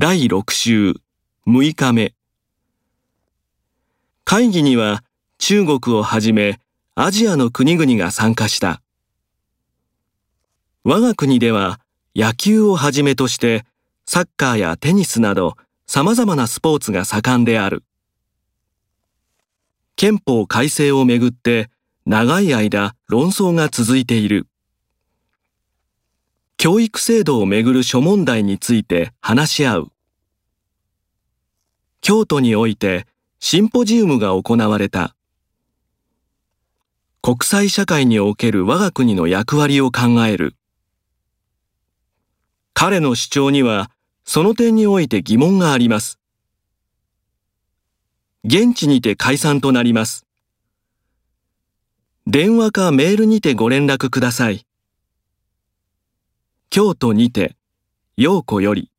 第6週6日目。会議には中国をはじめアジアの国々が参加した。我が国では野球をはじめとしてサッカーやテニスなど様々なスポーツが盛んである。憲法改正をめぐって長い間論争が続いている。教育制度をめぐる諸問題について話し合う。京都においてシンポジウムが行われた。国際社会における我が国の役割を考える。彼の主張にはその点において疑問があります。現地にて解散となります。電話かメールにてご連絡ください。京都にて、陽子より。